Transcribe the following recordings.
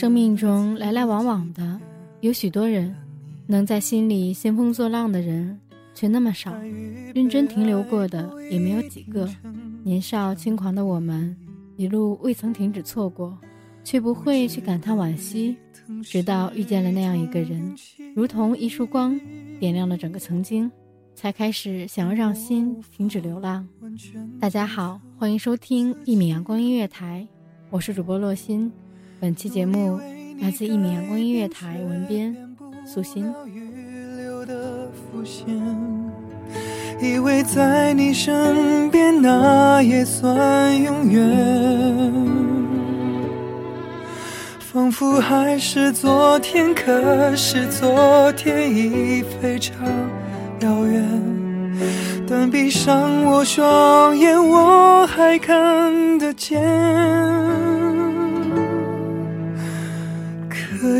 生命中来来往往的有许多人，能在心里兴风作浪的人却那么少，认真停留过的也没有几个。年少轻狂的我们，一路未曾停止错过，却不会去感叹惋惜，直到遇见了那样一个人，如同一束光，点亮了整个曾经，才开始想要让心停止流浪。大家好，欢迎收听一米阳光音乐台，我是主播洛心。本期节目来自一米阳光音乐台文编素心。以为在你身边那也算永远，仿佛还是昨天，可是昨天已非常遥远。但闭上我双眼，我还看得见。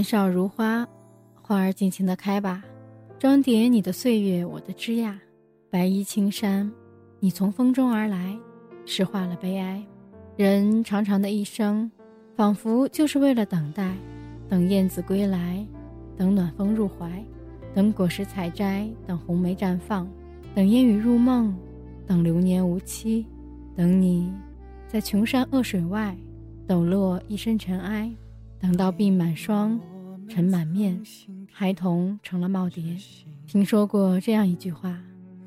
年少如花，花儿尽情的开吧，装点你的岁月，我的枝桠。白衣青衫，你从风中而来，诗化了悲哀。人长长的一生，仿佛就是为了等待，等燕子归来，等暖风入怀，等果实采摘，等红梅绽放，等烟雨入梦，等流年无期，等你在穷山恶水外抖落一身尘埃。等到鬓满霜，尘满面，孩童成了耄耋。听说过这样一句话：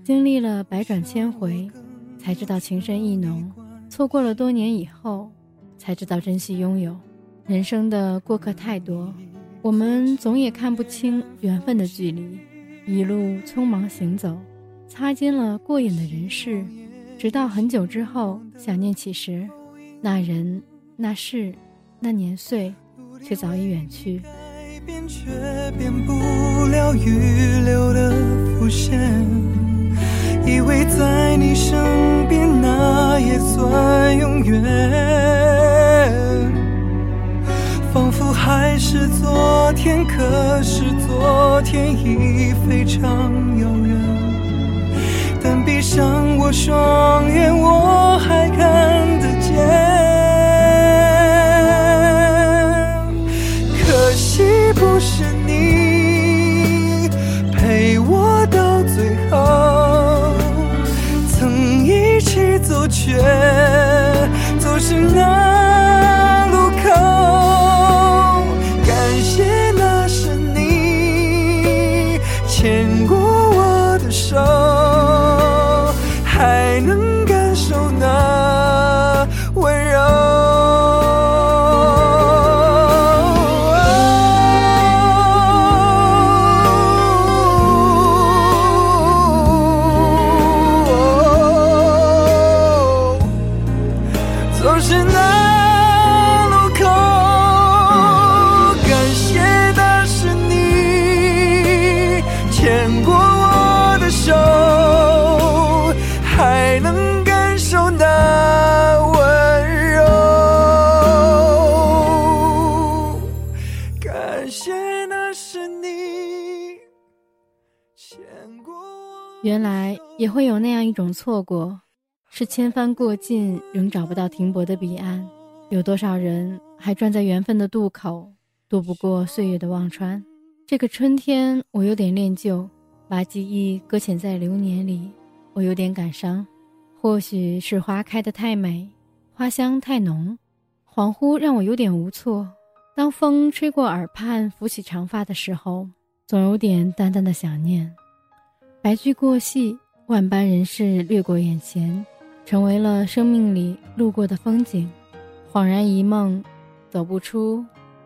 经历了百转千回，才知道情深意浓；错过了多年以后，才知道珍惜拥有。人生的过客太多，我们总也看不清缘分的距离，一路匆忙行走，擦肩了过眼的人事，直到很久之后想念起时，那人、那事、那年岁。却早已远去。改变却变不了预留的伏线，以为在你身边那也算永远，仿佛还是昨天，可是昨天已非常遥远。但闭上我双眼，我还看得见。不是你陪我到最后曾一起走却走失那原来也会有那样一种错过，是千帆过尽仍找不到停泊的彼岸。有多少人还站在缘分的渡口，渡不过岁月的忘川？这个春天，我有点恋旧，把记忆搁浅在流年里，我有点感伤。或许是花开得太美，花香太浓，恍惚让我有点无措。当风吹过耳畔，拂起长发的时候，总有点淡淡的想念。白驹过隙，万般人事掠过眼前，成为了生命里路过的风景。恍然一梦，走不出，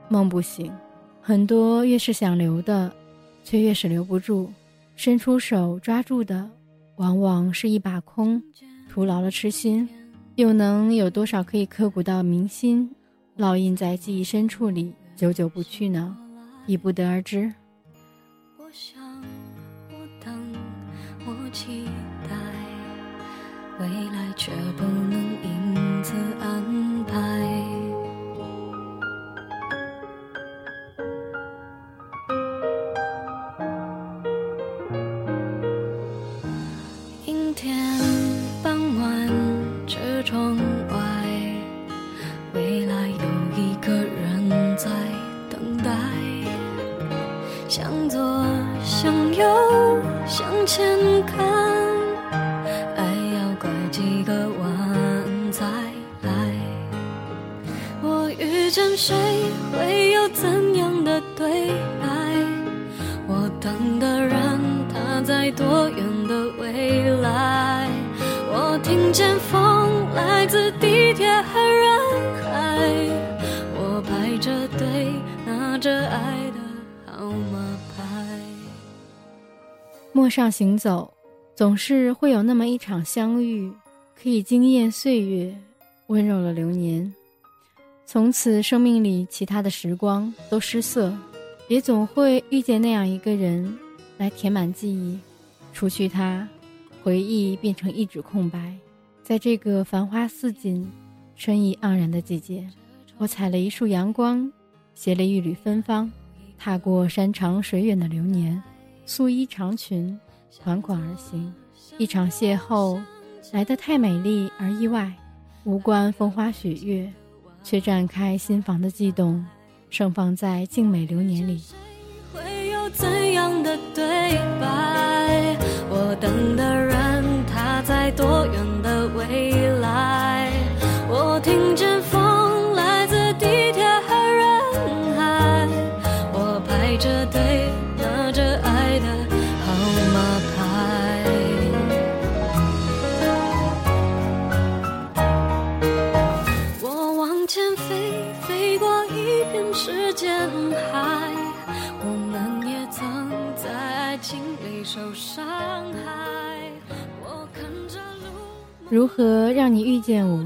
梦不醒。很多越是想留的，却越是留不住。伸出手抓住的，往往是一把空，徒劳了痴心。又能有多少可以刻骨到铭心，烙印在记忆深处里，久久不去呢？已不得而知。我想，期待，未来却不能因此安排。阴天傍晚，车窗外，未来有一个人在等待。向左，向右，前看，爱要拐几个弯才来。我遇见谁，会有怎样的对白？我等的人，他在多远的未来？我听见风来自地铁和陌上行走，总是会有那么一场相遇，可以惊艳岁月，温柔了流年。从此，生命里其他的时光都失色，也总会遇见那样一个人，来填满记忆。除去他，回忆变成一纸空白。在这个繁花似锦、春意盎然的季节，我采了一束阳光，携了一缕芬芳，踏过山长水远的流年，素衣长裙，款款而行。一场邂逅，来得太美丽而意外，无关风花雪月，却绽开心房的悸动，盛放在静美流年里。会有怎样的对白？我等的人，他在多远的未来？前飞，飞过一片时间海。我们也曾在爱情里受伤害。我看着路，如何让你遇见我？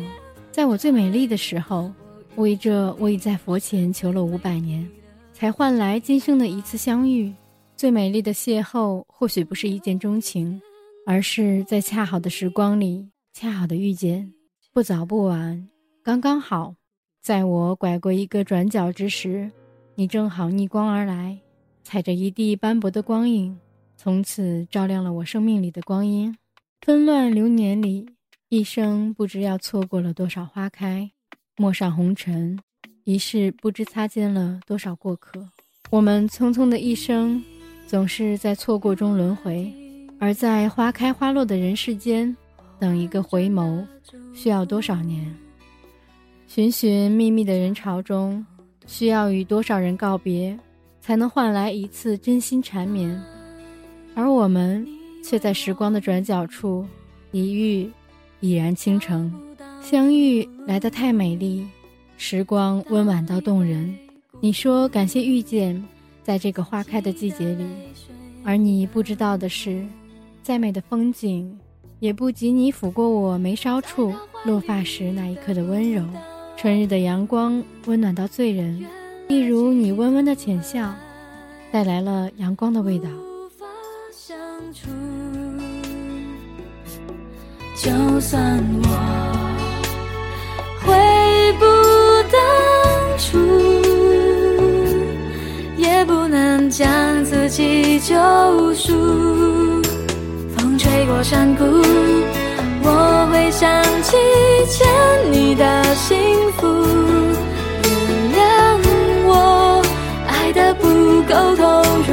在我最美丽的时候，为这我已在佛前求了五百年，才换来今生的一次相遇。最美丽的邂逅，或许不是一见钟情，而是在恰好的时光里，恰好的遇见，不早不晚，刚刚好。在我拐过一个转角之时，你正好逆光而来，踩着一地斑驳的光影，从此照亮了我生命里的光阴。纷乱流年里，一生不知要错过了多少花开，陌上红尘，一世不知擦肩了多少过客。我们匆匆的一生，总是在错过中轮回，而在花开花落的人世间，等一个回眸，需要多少年？寻寻觅觅的人潮中，需要与多少人告别，才能换来一次真心缠绵？而我们却在时光的转角处一遇，已然倾城。相遇来得太美丽，时光温婉到动人。你说感谢遇见，在这个花开的季节里，而你不知道的是，再美的风景，也不及你抚过我眉梢处落发时那一刻的温柔。春日的阳光温暖到醉人，一如你温温的浅笑，带来了阳光的味道。就算我回不当初，也不能将自己救赎。风吹过山谷，我会想起欠你的幸福。原谅我爱的不够投入，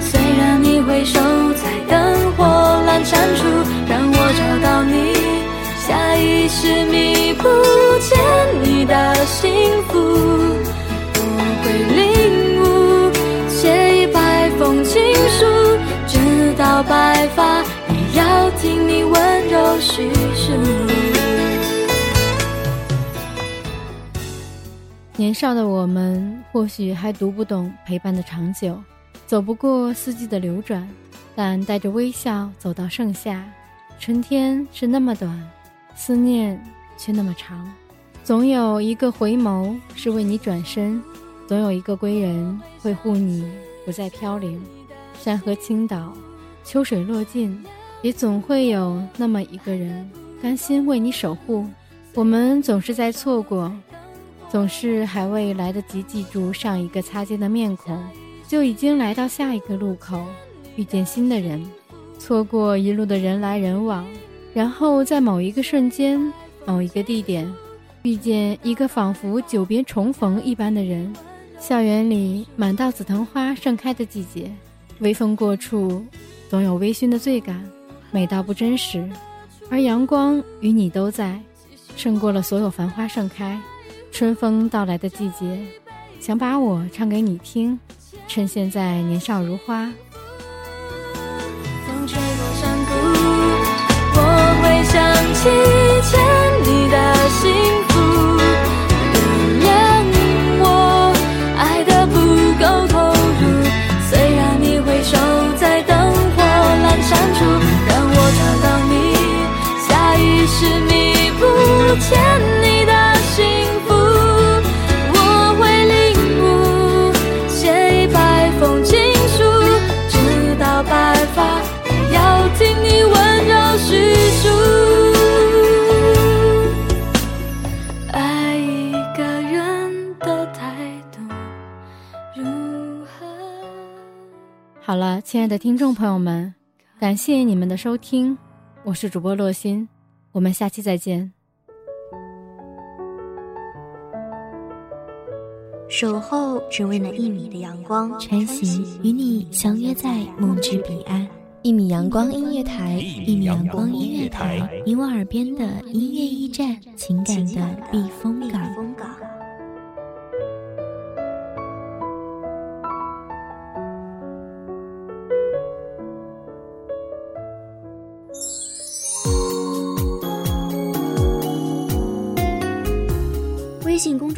虽然你回首在灯火阑珊处，让我找到你，下意识弥补欠你的幸福。我会领悟，写一百封情书，直到白发也。要听你温柔叙年少的我们或许还读不懂陪伴的长久，走不过四季的流转，但带着微笑走到盛夏。春天是那么短，思念却那么长。总有一个回眸是为你转身，总有一个归人会护你不再飘零。山河倾倒，秋水落尽。也总会有那么一个人甘心为你守护。我们总是在错过，总是还未来得及记住上一个擦肩的面孔，就已经来到下一个路口，遇见新的人，错过一路的人来人往，然后在某一个瞬间、某一个地点，遇见一个仿佛久别重逢一般的人。校园里满道紫藤花盛开的季节，微风过处，总有微醺的醉感。美到不真实，而阳光与你都在，胜过了所有繁花盛开。春风到来的季节，想把我唱给你听，趁现在年少如花。风吹过山谷，我会想起亲爱的听众朋友们，感谢你们的收听，我是主播洛心，我们下期再见。守候只为那一米的阳光，晨行与你相约在梦之彼岸。一米阳光音乐台，一米阳光音乐台，你我耳边的音乐驿站，情感的避风港。